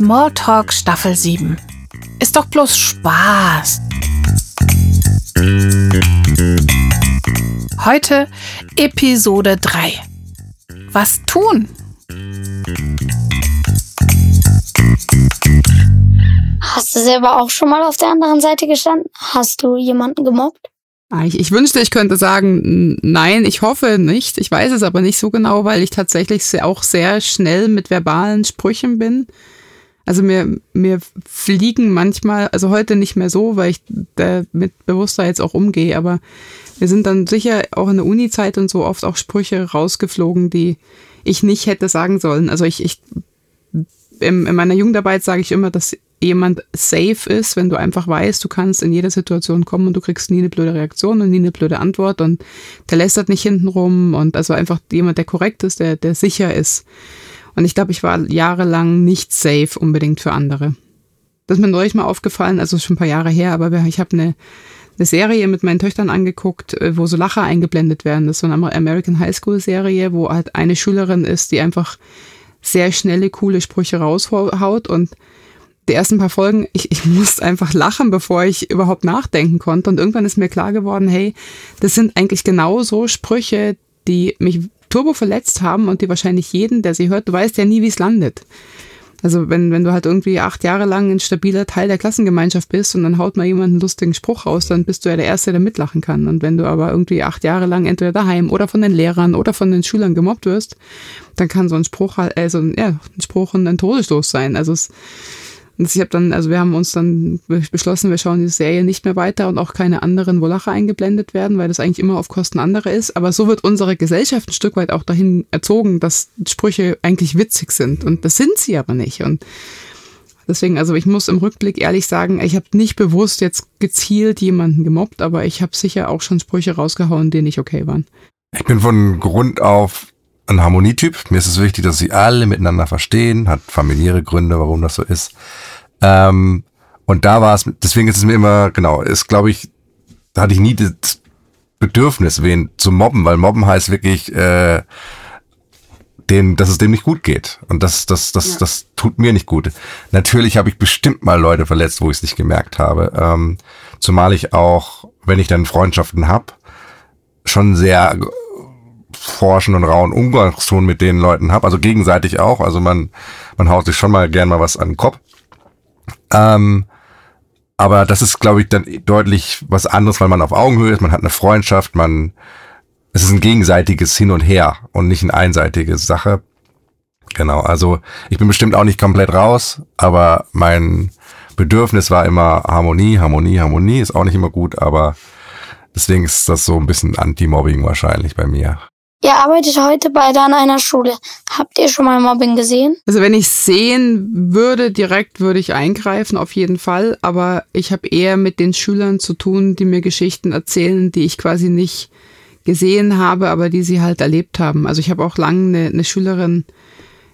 Smalltalk Staffel 7. Ist doch bloß Spaß. Heute Episode 3. Was tun? Hast du selber auch schon mal auf der anderen Seite gestanden? Hast du jemanden gemobbt? Ich, ich wünschte, ich könnte sagen, nein, ich hoffe nicht. Ich weiß es aber nicht so genau, weil ich tatsächlich auch sehr schnell mit verbalen Sprüchen bin. Also mir, mir fliegen manchmal, also heute nicht mehr so, weil ich damit bewusster jetzt auch umgehe, aber wir sind dann sicher auch in der Uni-Zeit und so oft auch Sprüche rausgeflogen, die ich nicht hätte sagen sollen. Also ich, ich in, in meiner Jugendarbeit sage ich immer, dass jemand safe ist, wenn du einfach weißt, du kannst in jeder Situation kommen und du kriegst nie eine blöde Reaktion und nie eine blöde Antwort und der lästert nicht hintenrum und also einfach jemand, der korrekt ist, der, der sicher ist. Und ich glaube, ich war jahrelang nicht safe unbedingt für andere. Das ist mir neulich mal aufgefallen, also schon ein paar Jahre her, aber ich habe eine, eine Serie mit meinen Töchtern angeguckt, äh, wo so Lacher eingeblendet werden. Das ist so eine American High School Serie, wo halt eine Schülerin ist, die einfach sehr schnelle, coole Sprüche raushaut und die ersten paar Folgen, ich, ich musste einfach lachen, bevor ich überhaupt nachdenken konnte. Und irgendwann ist mir klar geworden, hey, das sind eigentlich genau so Sprüche, die mich turbo verletzt haben und die wahrscheinlich jeden, der sie hört, du weißt ja nie, wie es landet. Also wenn, wenn du halt irgendwie acht Jahre lang ein stabiler Teil der Klassengemeinschaft bist und dann haut mal jemand einen lustigen Spruch raus, dann bist du ja der Erste, der mitlachen kann. Und wenn du aber irgendwie acht Jahre lang entweder daheim oder von den Lehrern oder von den Schülern gemobbt wirst, dann kann so ein Spruch halt, also ja, ein Spruch und ein Todesstoß sein. Also es und ich habe dann, also wir haben uns dann beschlossen, wir schauen diese Serie nicht mehr weiter und auch keine anderen, wo Lacher eingeblendet werden, weil das eigentlich immer auf Kosten anderer ist. Aber so wird unsere Gesellschaft ein Stück weit auch dahin erzogen, dass Sprüche eigentlich witzig sind. Und das sind sie aber nicht. Und deswegen, also ich muss im Rückblick ehrlich sagen, ich habe nicht bewusst jetzt gezielt jemanden gemobbt, aber ich habe sicher auch schon Sprüche rausgehauen, die nicht okay waren. Ich bin von Grund auf ein Harmonietyp. Mir ist es wichtig, dass sie alle miteinander verstehen, hat familiäre Gründe, warum das so ist. Ähm, und da war es, deswegen ist es mir immer, genau, ist glaube ich, da hatte ich nie das Bedürfnis, wen zu mobben, weil mobben heißt wirklich, äh, den, dass es dem nicht gut geht. Und das, das, das, ja. das tut mir nicht gut. Natürlich habe ich bestimmt mal Leute verletzt, wo ich es nicht gemerkt habe. Ähm, zumal ich auch, wenn ich dann Freundschaften hab, schon sehr forschen und rauen Umgangston mit den Leuten hab. Also gegenseitig auch. Also man, man haut sich schon mal gern mal was an den Kopf. Ähm, aber das ist, glaube ich, dann deutlich was anderes, weil man auf Augenhöhe ist, man hat eine Freundschaft, man, es ist ein gegenseitiges Hin und Her und nicht eine einseitige Sache. Genau, also ich bin bestimmt auch nicht komplett raus, aber mein Bedürfnis war immer Harmonie, Harmonie, Harmonie, ist auch nicht immer gut, aber deswegen ist das so ein bisschen Anti-Mobbing wahrscheinlich bei mir. Ihr arbeitet heute beide an einer Schule. Habt ihr schon mal Mobbing gesehen? Also wenn ich sehen würde, direkt würde ich eingreifen, auf jeden Fall. Aber ich habe eher mit den Schülern zu tun, die mir Geschichten erzählen, die ich quasi nicht gesehen habe, aber die sie halt erlebt haben. Also ich habe auch lange eine, eine Schülerin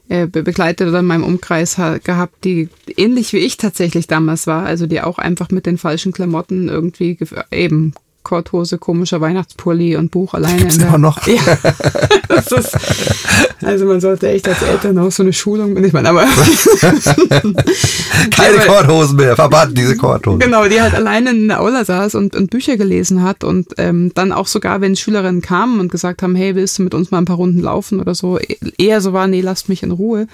äh, begleitet oder in meinem Umkreis gehabt, die ähnlich wie ich tatsächlich damals war, also die auch einfach mit den falschen Klamotten irgendwie eben Korthose, komischer Weihnachtspulli und Buch alleine. Gibt's in der, immer noch? Ja. ist, also man sollte echt als Eltern auch so eine Schulung, ich meine, aber keine Korthosen mehr, verbannt diese Korthosen. Genau, die halt alleine in der Aula saß und, und Bücher gelesen hat und ähm, dann auch sogar, wenn Schülerinnen kamen und gesagt haben, hey, willst du mit uns mal ein paar Runden laufen oder so, eher so war, nee, lasst mich in Ruhe.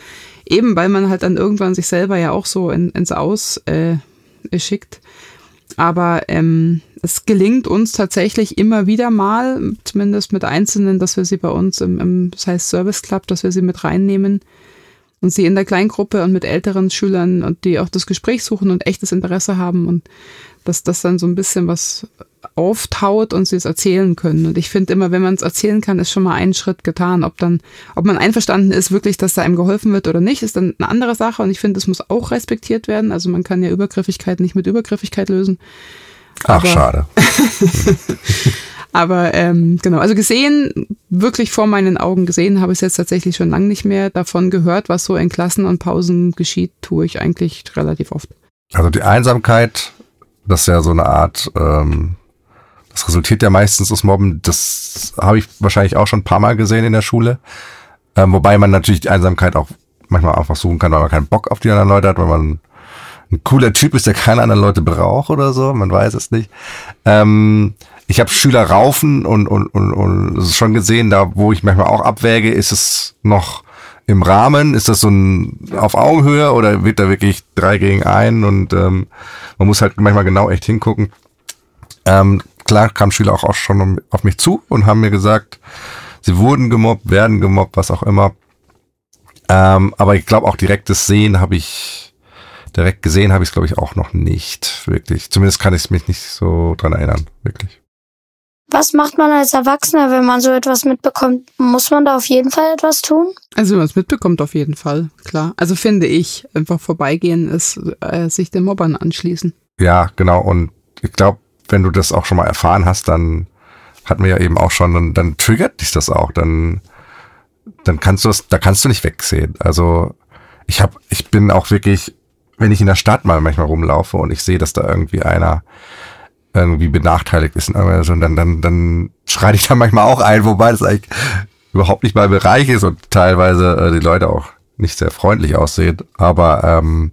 Eben, weil man halt dann irgendwann sich selber ja auch so in, ins Aus äh, schickt. Aber ähm, es gelingt uns tatsächlich immer wieder mal, zumindest mit Einzelnen, dass wir sie bei uns im, im das heißt Service Club, dass wir sie mit reinnehmen und sie in der Kleingruppe und mit älteren Schülern und die auch das Gespräch suchen und echtes Interesse haben und dass das dann so ein bisschen was auftaut und sie es erzählen können. Und ich finde immer, wenn man es erzählen kann, ist schon mal ein Schritt getan. Ob dann, ob man einverstanden ist, wirklich, dass da einem geholfen wird oder nicht, ist dann eine andere Sache. Und ich finde, es muss auch respektiert werden. Also man kann ja Übergriffigkeit nicht mit Übergriffigkeit lösen. Ach, aber, schade. aber ähm, genau, also gesehen, wirklich vor meinen Augen gesehen, habe ich es jetzt tatsächlich schon lange nicht mehr. Davon gehört, was so in Klassen und Pausen geschieht, tue ich eigentlich relativ oft. Also die Einsamkeit, das ist ja so eine Art ähm, das resultiert ja meistens aus Mobben. Das habe ich wahrscheinlich auch schon ein paar Mal gesehen in der Schule. Ähm, wobei man natürlich die Einsamkeit auch manchmal einfach suchen kann, weil man keinen Bock auf die anderen Leute hat, weil man ein cooler Typ ist, der keine anderen Leute braucht oder so, man weiß es nicht. Ähm, ich habe Schüler raufen und, und, und, und schon gesehen, da wo ich manchmal auch abwäge, ist es noch im Rahmen? Ist das so ein auf Augenhöhe oder wird da wirklich drei gegen ein und ähm, man muss halt manchmal genau echt hingucken. Ähm, klar kamen Schüler auch, auch schon auf mich zu und haben mir gesagt, sie wurden gemobbt, werden gemobbt, was auch immer. Ähm, aber ich glaube auch direktes Sehen habe ich, direkt gesehen habe ich es glaube ich auch noch nicht, wirklich. Zumindest kann ich mich nicht so dran erinnern, wirklich. Was macht man als Erwachsener, wenn man so etwas mitbekommt? Muss man da auf jeden Fall etwas tun? Also wenn man es mitbekommt, auf jeden Fall, klar. Also finde ich, einfach vorbeigehen ist äh, sich den Mobbern anschließen. Ja, genau. Und ich glaube, wenn du das auch schon mal erfahren hast, dann hatten wir ja eben auch schon, dann, dann triggert dich das auch. Dann, dann kannst du es, da kannst du nicht wegsehen. Also ich habe, ich bin auch wirklich, wenn ich in der Stadt mal manchmal rumlaufe und ich sehe, dass da irgendwie einer irgendwie benachteiligt ist und dann, dann, dann schreite ich da manchmal auch ein, wobei das eigentlich überhaupt nicht mein Bereich ist und teilweise äh, die Leute auch nicht sehr freundlich aussehen. Aber ähm,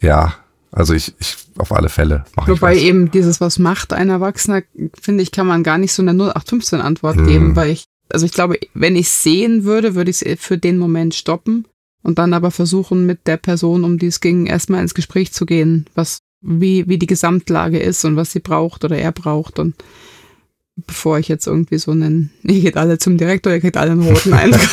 ja, also ich, ich auf alle Fälle mache Wobei ich eben dieses, was macht ein Erwachsener, finde ich, kann man gar nicht so eine 0815 Antwort hm. geben, weil ich, also ich glaube, wenn ich sehen würde, würde ich es für den Moment stoppen und dann aber versuchen, mit der Person, um die es ging, erstmal ins Gespräch zu gehen, was wie, wie die Gesamtlage ist und was sie braucht oder er braucht. Und bevor ich jetzt irgendwie so einen, ihr geht alle zum Direktor, ihr kriegt alle einen roten Eindruck.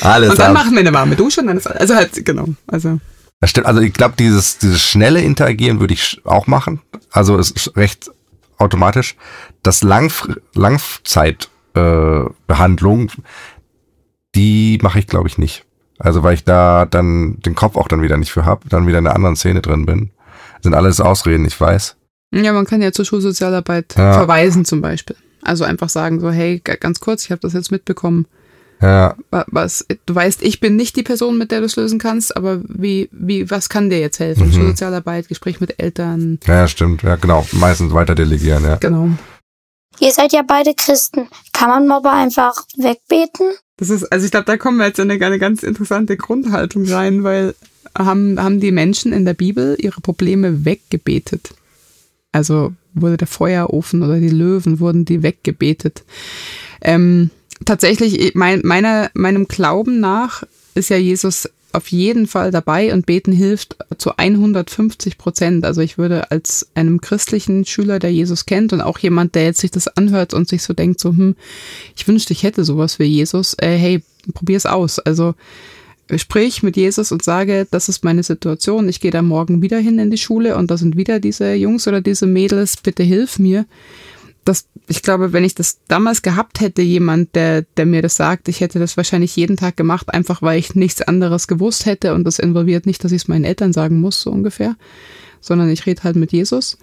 Alles und dann ab. machen wir eine warme Dusche und dann ist also halt, genau. Also. Das stimmt. Also ich glaube, dieses, dieses schnelle Interagieren würde ich auch machen. Also es ist recht automatisch. Das Langf Langzeitbehandlung, äh, die mache ich, glaube ich, nicht. Also weil ich da dann den Kopf auch dann wieder nicht für hab, dann wieder in einer anderen Szene drin bin. Sind alles Ausreden, ich weiß. Ja, man kann ja zur Schulsozialarbeit ja. verweisen zum Beispiel. Also einfach sagen so, hey, ganz kurz, ich habe das jetzt mitbekommen. Ja. Was, du weißt, ich bin nicht die Person, mit der du es lösen kannst, aber wie, wie, was kann dir jetzt helfen? Mhm. Schulsozialarbeit, Gespräch mit Eltern. Ja, stimmt, ja, genau. Meistens weiter delegieren, ja. Genau. Ihr seid ja beide Christen. Kann man Mobber einfach wegbeten? Das ist, also ich glaube, da kommen wir jetzt in eine, eine ganz interessante Grundhaltung rein, weil haben, haben die Menschen in der Bibel ihre Probleme weggebetet. Also wurde der Feuerofen oder die Löwen, wurden die weggebetet. Ähm, tatsächlich, mein, meiner, meinem Glauben nach ist ja Jesus auf jeden Fall dabei und beten hilft zu 150 Prozent. Also ich würde als einem christlichen Schüler, der Jesus kennt und auch jemand, der jetzt sich das anhört und sich so denkt, so, hm, ich wünschte, ich hätte sowas wie Jesus, äh, hey, probier's aus. Also sprich mit Jesus und sage, das ist meine Situation, ich gehe da morgen wieder hin in die Schule und da sind wieder diese Jungs oder diese Mädels, bitte hilf mir. Das, ich glaube, wenn ich das damals gehabt hätte, jemand, der, der mir das sagt, ich hätte das wahrscheinlich jeden Tag gemacht, einfach weil ich nichts anderes gewusst hätte und das involviert nicht, dass ich es meinen Eltern sagen muss, so ungefähr, sondern ich rede halt mit Jesus.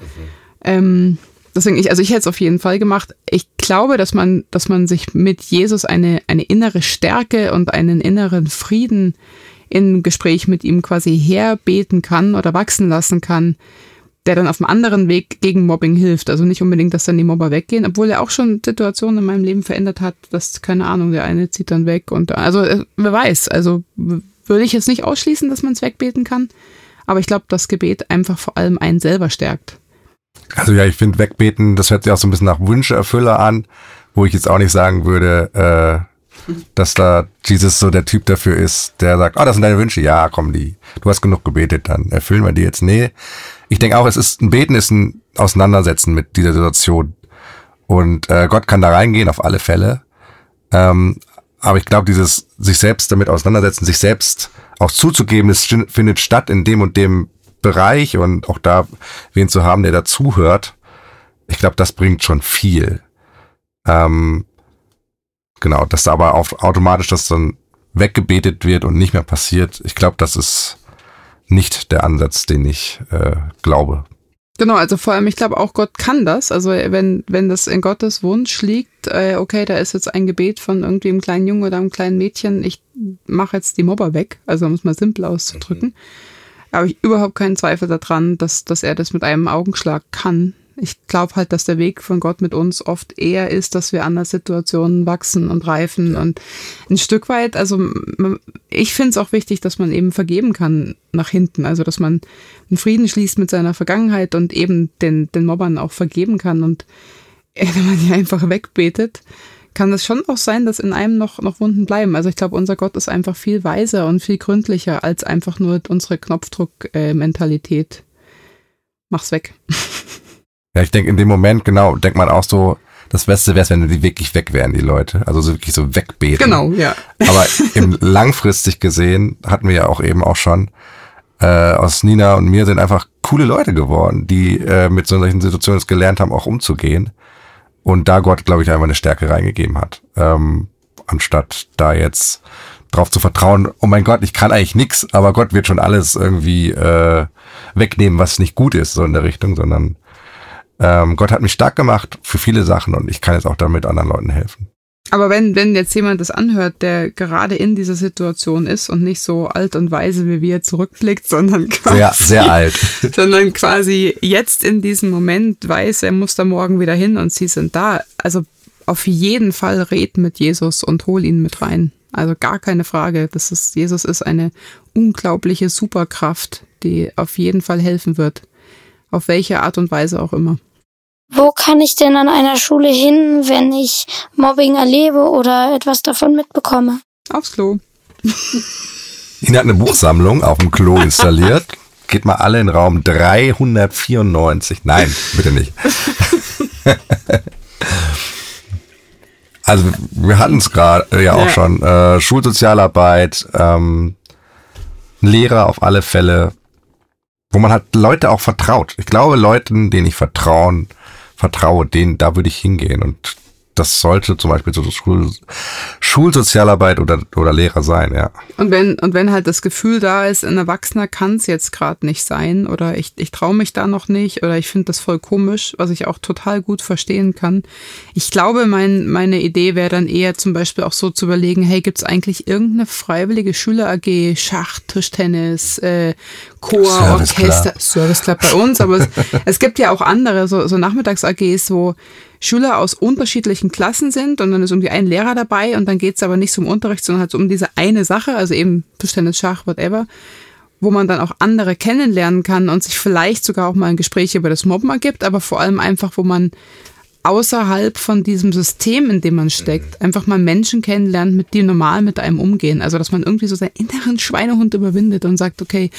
Ähm, Deswegen, ich, also ich hätte es auf jeden Fall gemacht. Ich glaube, dass man, dass man sich mit Jesus eine, eine innere Stärke und einen inneren Frieden im Gespräch mit ihm quasi herbeten kann oder wachsen lassen kann, der dann auf einem anderen Weg gegen Mobbing hilft. Also nicht unbedingt, dass dann die Mobber weggehen, obwohl er auch schon Situationen in meinem Leben verändert hat, dass, keine Ahnung, der eine zieht dann weg und also äh, wer weiß, also würde ich jetzt nicht ausschließen, dass man es wegbeten kann. Aber ich glaube, das Gebet einfach vor allem einen selber stärkt. Also ja, ich finde Wegbeten, das hört sich auch so ein bisschen nach Wünscheerfüller an, wo ich jetzt auch nicht sagen würde, äh, dass da Jesus so der Typ dafür ist, der sagt, oh, das sind deine Wünsche, ja, komm, die, du hast genug gebetet, dann erfüllen wir die jetzt. Nee, ich denke auch, es ist ein Beten ist ein Auseinandersetzen mit dieser Situation. Und äh, Gott kann da reingehen, auf alle Fälle. Ähm, aber ich glaube, dieses sich selbst damit auseinandersetzen, sich selbst auch zuzugeben, es findet statt in dem und dem Bereich und auch da wen zu haben, der dazuhört, ich glaube, das bringt schon viel. Ähm, genau, dass da aber auch automatisch das dann weggebetet wird und nicht mehr passiert. Ich glaube, das ist nicht der Ansatz, den ich äh, glaube. Genau, also vor allem, ich glaube auch Gott kann das. Also wenn, wenn das in Gottes Wunsch liegt, äh, okay, da ist jetzt ein Gebet von irgendwie einem kleinen Jungen oder einem kleinen Mädchen, ich mache jetzt die Mobber weg, also um es mal simpel auszudrücken. Mhm habe ich überhaupt keinen Zweifel daran, dass, dass er das mit einem Augenschlag kann. Ich glaube halt, dass der Weg von Gott mit uns oft eher ist, dass wir an der Situation wachsen und reifen und ein Stück weit, also ich finde es auch wichtig, dass man eben vergeben kann nach hinten, also dass man einen Frieden schließt mit seiner Vergangenheit und eben den, den Mobbern auch vergeben kann und wenn man die einfach wegbetet, kann es schon auch sein, dass in einem noch, noch Wunden bleiben. Also ich glaube, unser Gott ist einfach viel weiser und viel gründlicher als einfach nur unsere Knopfdruck-Mentalität. Mach's weg. Ja, ich denke, in dem Moment, genau, denkt man auch so, das Beste wäre es, wenn die wirklich weg wären, die Leute. Also so wirklich so wegbeten. Genau, ja. Aber im langfristig gesehen hatten wir ja auch eben auch schon, äh, aus Nina und mir sind einfach coole Leute geworden, die äh, mit solchen Situationen es gelernt haben, auch umzugehen. Und da Gott, glaube ich, einfach eine Stärke reingegeben hat. Ähm, anstatt da jetzt drauf zu vertrauen, oh mein Gott, ich kann eigentlich nix, aber Gott wird schon alles irgendwie äh, wegnehmen, was nicht gut ist, so in der Richtung, sondern ähm, Gott hat mich stark gemacht für viele Sachen und ich kann jetzt auch damit anderen Leuten helfen. Aber wenn, wenn jetzt jemand das anhört, der gerade in dieser Situation ist und nicht so alt und weise wie wir zurückblickt, sondern quasi, sehr, sehr alt. sondern quasi jetzt in diesem Moment weiß, er muss da morgen wieder hin und sie sind da. Also auf jeden Fall red mit Jesus und hol ihn mit rein. Also gar keine Frage. Das ist, Jesus ist eine unglaubliche Superkraft, die auf jeden Fall helfen wird. Auf welche Art und Weise auch immer. Wo kann ich denn an einer Schule hin, wenn ich Mobbing erlebe oder etwas davon mitbekomme? Aufs Klo. Ina hat eine Buchsammlung auf dem Klo installiert. Geht mal alle in Raum 394. Nein, bitte nicht. also wir hatten es gerade äh, ja auch ja. schon. Äh, Schulsozialarbeit, ähm, Lehrer auf alle Fälle, wo man halt Leute auch vertraut. Ich glaube, Leuten, denen ich vertrauen, vertraue, denen, da würde ich hingehen. Und das sollte zum Beispiel so Schul Schulsozialarbeit oder, oder Lehrer sein, ja. Und wenn, und wenn halt das Gefühl da ist, ein Erwachsener kann es jetzt gerade nicht sein oder ich, ich traue mich da noch nicht oder ich finde das voll komisch, was ich auch total gut verstehen kann. Ich glaube, mein, meine Idee wäre dann eher zum Beispiel auch so zu überlegen, hey, gibt es eigentlich irgendeine freiwillige Schüler-AG, Schach, Tischtennis, äh, Chor, Service Orchester, Club. Service Club bei uns, aber es, es gibt ja auch andere, so, so Nachmittags-AGs, wo Schüler aus unterschiedlichen Klassen sind und dann ist irgendwie ein Lehrer dabei und dann geht es aber nicht zum Unterricht, sondern halt so um diese eine Sache, also eben Tischtennis, Schach, whatever, wo man dann auch andere kennenlernen kann und sich vielleicht sogar auch mal ein Gespräch über das Mobben ergibt, aber vor allem einfach, wo man außerhalb von diesem System, in dem man steckt, einfach mal Menschen kennenlernt, mit die normal mit einem umgehen. Also, dass man irgendwie so seinen inneren Schweinehund überwindet und sagt, okay,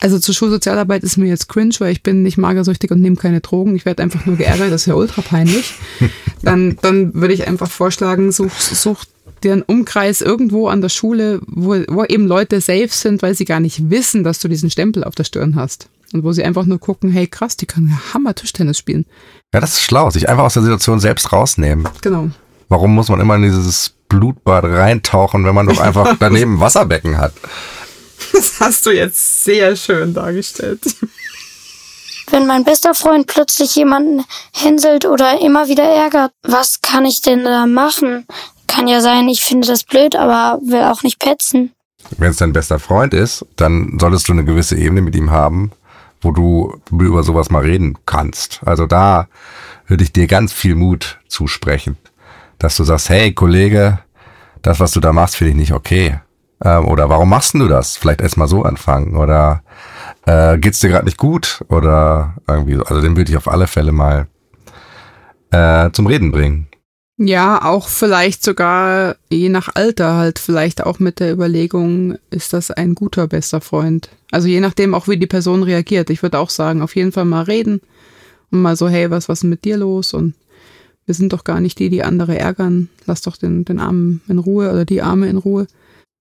also zur Schulsozialarbeit ist mir jetzt cringe, weil ich bin nicht magersüchtig und nehme keine Drogen. Ich werde einfach nur geärgert, das ist ja ultra peinlich. Dann, dann würde ich einfach vorschlagen, such, such dir einen Umkreis irgendwo an der Schule, wo, wo eben Leute safe sind, weil sie gar nicht wissen, dass du diesen Stempel auf der Stirn hast. Und wo sie einfach nur gucken, hey krass, die können ja Hammer Tischtennis spielen. Ja, das ist schlau, sich einfach aus der Situation selbst rausnehmen. Genau. Warum muss man immer in dieses Blutbad reintauchen, wenn man doch einfach daneben Wasserbecken hat? Das hast du jetzt sehr schön dargestellt. Wenn mein bester Freund plötzlich jemanden hänselt oder immer wieder ärgert, was kann ich denn da machen? Kann ja sein, ich finde das blöd, aber will auch nicht petzen. Wenn es dein bester Freund ist, dann solltest du eine gewisse Ebene mit ihm haben, wo du über sowas mal reden kannst. Also da würde ich dir ganz viel Mut zusprechen, dass du sagst, hey Kollege, das, was du da machst, finde ich nicht okay. Ähm, oder warum machst du das? Vielleicht erst mal so anfangen. Oder äh, geht's dir gerade nicht gut? Oder irgendwie so. Also den würde ich auf alle Fälle mal äh, zum Reden bringen. Ja, auch vielleicht sogar je nach Alter halt vielleicht auch mit der Überlegung, ist das ein guter bester Freund? Also je nachdem auch wie die Person reagiert. Ich würde auch sagen, auf jeden Fall mal reden und mal so, hey, was was ist mit dir los? Und wir sind doch gar nicht die, die andere ärgern. Lass doch den den Armen in Ruhe oder die Arme in Ruhe.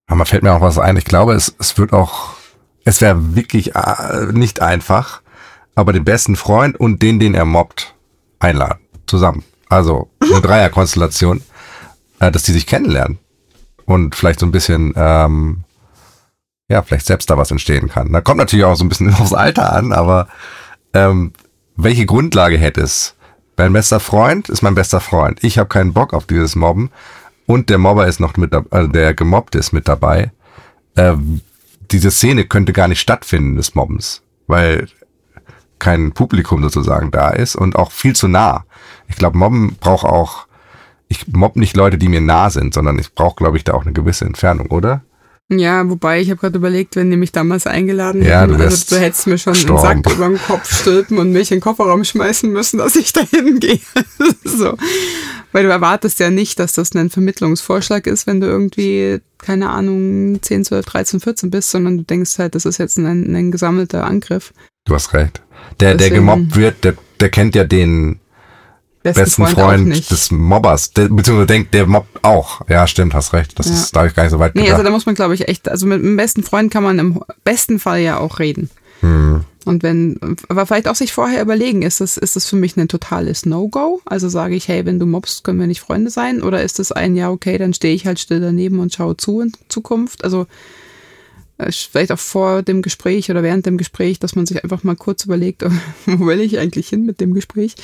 Aber fällt mir auch was ein. Ich glaube, es, es wird auch, es wäre wirklich äh, nicht einfach, aber den besten Freund und den, den er mobbt, einladen. Zusammen. Also eine Dreierkonstellation, äh, dass die sich kennenlernen. Und vielleicht so ein bisschen, ähm, ja, vielleicht selbst da was entstehen kann. Da kommt natürlich auch so ein bisschen aufs Alter an, aber ähm, welche Grundlage hätte es? Mein bester Freund ist mein bester Freund. Ich habe keinen Bock auf dieses Mobben und der Mobber ist noch mit dabei, also der gemobbt ist mit dabei, äh, diese Szene könnte gar nicht stattfinden des Mobbens, weil kein Publikum sozusagen da ist und auch viel zu nah. Ich glaube, Mobben braucht auch, ich mobb nicht Leute, die mir nah sind, sondern ich brauche, glaube ich, da auch eine gewisse Entfernung, oder? Ja, wobei ich habe gerade überlegt, wenn die mich damals eingeladen Ja, hätten, du also du hättest mir schon gestorben. einen Sack über den Kopf stülpen und mich in den Kofferraum schmeißen müssen, dass ich da hingehe. so. Weil du erwartest ja nicht, dass das ein Vermittlungsvorschlag ist, wenn du irgendwie, keine Ahnung, 10, 12, 13, 14 bist, sondern du denkst halt, das ist jetzt ein, ein gesammelter Angriff. Du hast recht. Der, der Deswegen- gemobbt wird, der, der kennt ja den Besten, besten Freund, Freund, des Mobbers, der, beziehungsweise denkt, der mobbt auch. Ja, stimmt, hast recht. Das Ja. ist, da ich gar nicht so weit Nee, gedacht. also da muss man, glaube ich, echt, also mit dem besten Freund kann man im besten Fall ja auch reden. hm. Und wenn, aber vielleicht auch sich vorher überlegen, ist das, ist das für mich ein totales No-Go? Also sage ich, hey, wenn du mobst, können wir nicht Freunde sein? Oder ist das ein, ja, okay, dann stehe ich halt still daneben und schaue zu in Zukunft? Also äh, vielleicht auch vor dem Gespräch oder während dem Gespräch, dass man sich einfach mal kurz überlegt, wo will ich eigentlich hin mit dem Gespräch?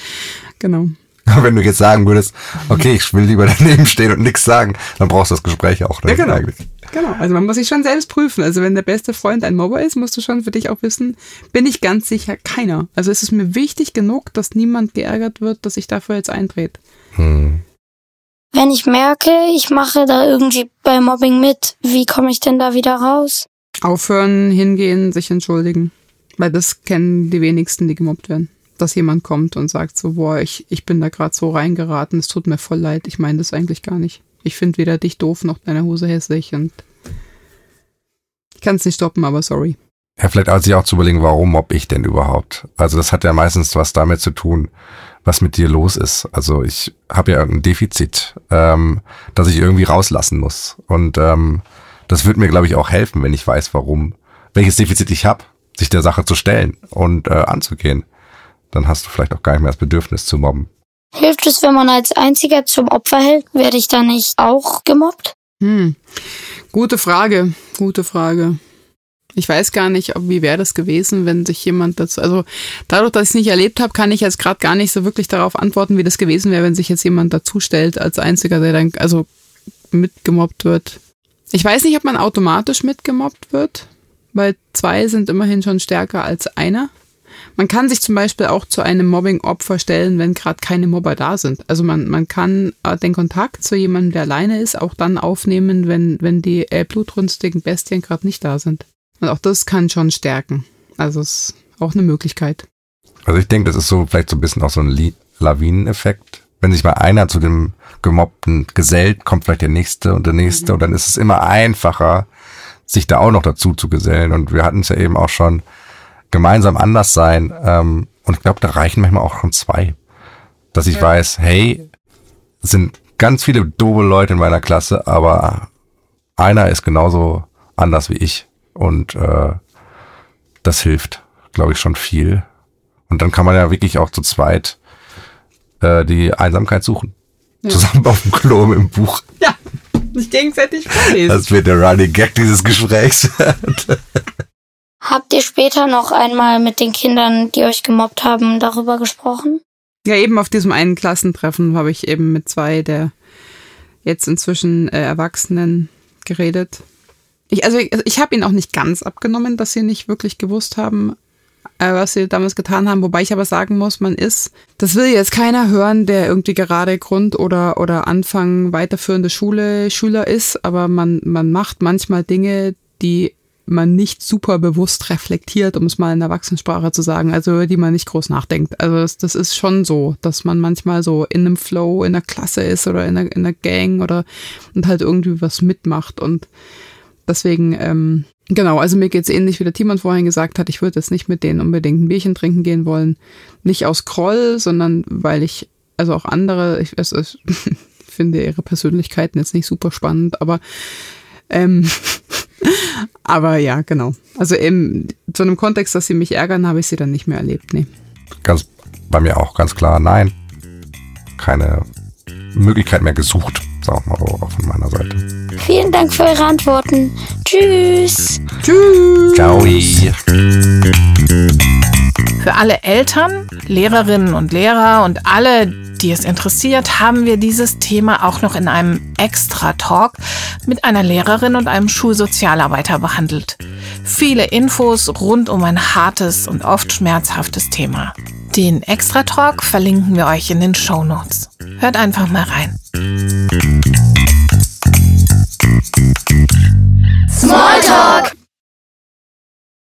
Genau. Wenn du jetzt sagen würdest, okay, ich will lieber daneben stehen und nichts sagen, dann brauchst du das Gespräch auch. ne, Ja, genau. Eigentlich. Genau. Also man muss sich schon selbst prüfen. Also wenn der beste Freund ein Mobber ist, musst du schon für dich auch wissen, bin ich ganz sicher keiner. Also es ist mir wichtig genug, dass niemand geärgert wird, dass ich dafür jetzt eintrete. Hm. Wenn ich merke, ich mache da irgendwie bei Mobbing mit, wie komme ich denn da wieder raus? Aufhören, hingehen, sich entschuldigen. Weil das kennen die wenigsten, die gemobbt werden. Dass jemand kommt und sagt so, boah, ich, ich bin da gerade so reingeraten, es tut mir voll leid, ich meine das eigentlich gar nicht. Ich finde weder dich doof noch deine Hose hässlich und ich kann es nicht stoppen, aber sorry. Ja, vielleicht auch sich auch zu überlegen, warum mobb ich denn überhaupt? Also das hat ja meistens was damit zu tun, was mit dir los ist. Also ich habe ja ein Defizit, ähm, das ich irgendwie rauslassen muss. Und ähm, das wird mir, glaube ich, auch helfen, wenn ich weiß, warum, welches Defizit ich habe, sich der Sache zu stellen und äh, anzugehen. Dann hast du vielleicht auch gar nicht mehr das Bedürfnis zu mobben. Hilft es, wenn man als Einziger zum Opfer hält? Werde ich da nicht auch gemobbt? Hm. Gute Frage, gute Frage. Ich weiß gar nicht, ob, wie wäre das gewesen, wenn sich jemand dazu, also dadurch, dass ich es nicht erlebt habe, kann ich jetzt gerade gar nicht so wirklich darauf antworten, wie das gewesen wäre, wenn sich jetzt jemand dazu stellt als einziger, der dann also mitgemobbt wird. Ich weiß nicht, ob man automatisch mitgemobbt wird, weil zwei sind immerhin schon stärker als einer. Man kann sich zum Beispiel auch zu einem Mobbing-Opfer stellen, wenn gerade keine Mobber da sind. Also man, man kann äh, den Kontakt zu jemandem, der alleine ist, auch dann aufnehmen, wenn, wenn die äh, blutrünstigen Bestien gerade nicht da sind. Und auch das kann schon stärken. Also es ist auch eine Möglichkeit. Also ich denke, das ist so vielleicht so ein bisschen auch so ein Lawineneffekt. Wenn sich mal einer zu dem Gemobbten gesellt, kommt vielleicht der nächste und der nächste und dann ist es immer einfacher, sich da auch noch dazu zu gesellen. Und wir hatten es ja eben auch schon gemeinsam anders sein. Ähm, und ich glaube, da reichen manchmal auch schon zwei. Dass ich weiß, hey, es sind ganz viele doofe Leute in meiner Klasse, aber einer ist genauso anders wie ich. Und äh, das hilft, glaube ich, schon viel. Und dann kann man ja wirklich auch zu zweit äh, die Einsamkeit suchen. Zusammen auf dem Klo dem Buch. Ja, nicht gegenseitig vorlesen. Das wird der Running Gag dieses Gesprächs. Habt ihr später noch einmal mit den Kindern, die euch gemobbt haben, darüber gesprochen? Ja, eben auf diesem einen Klassentreffen habe ich eben mit zwei der jetzt inzwischen äh, Erwachsenen geredet. Ich, also ich, also ich habe ihnen auch nicht ganz abgenommen, dass sie nicht wirklich gewusst haben, äh, was sie damals getan haben. Wobei ich aber sagen muss, man ist, das will jetzt keiner hören, der irgendwie gerade Grund- oder, oder Anfang weiterführende Schule Schüler ist, aber man, man macht manchmal Dinge, die man nicht super bewusst reflektiert, um es mal in Erwachsenensprache zu sagen, also über die man nicht groß nachdenkt. Also das, das ist schon so, dass man manchmal so in einem Flow in der Klasse ist oder in einer, in einer Gang oder und halt irgendwie was mitmacht und deswegen, ähm, genau, also mir geht's ähnlich, wie der Timon vorhin gesagt hat, ich würde jetzt nicht mit denen unbedingt ein Bierchen trinken gehen wollen. Nicht aus Groll, sondern weil ich, also auch andere, ich, es, es, ich finde ihre Persönlichkeiten jetzt nicht super spannend, aber ähm, aber ja, genau. Also im zu einem Kontext, dass sie mich ärgern, habe ich sie dann nicht mehr erlebt. Nee. ganz bei mir auch ganz klar, nein. Keine Möglichkeit mehr gesucht, sagen wir mal so von meiner Seite. Vielen Dank für eure Antworten. Tschüss. Tschüss. Ciao. Für alle Eltern, Lehrerinnen und Lehrer und alle, die es interessiert, haben wir dieses Thema auch noch in einem Extra-Talk mit einer Lehrerin und einem Schulsozialarbeiter behandelt. viele Infos rund um ein hartes und oft schmerzhaftes Thema. Den Extra-Talk verlinken wir euch in den Show Notes. Hört einfach mal rein. Smalltalk!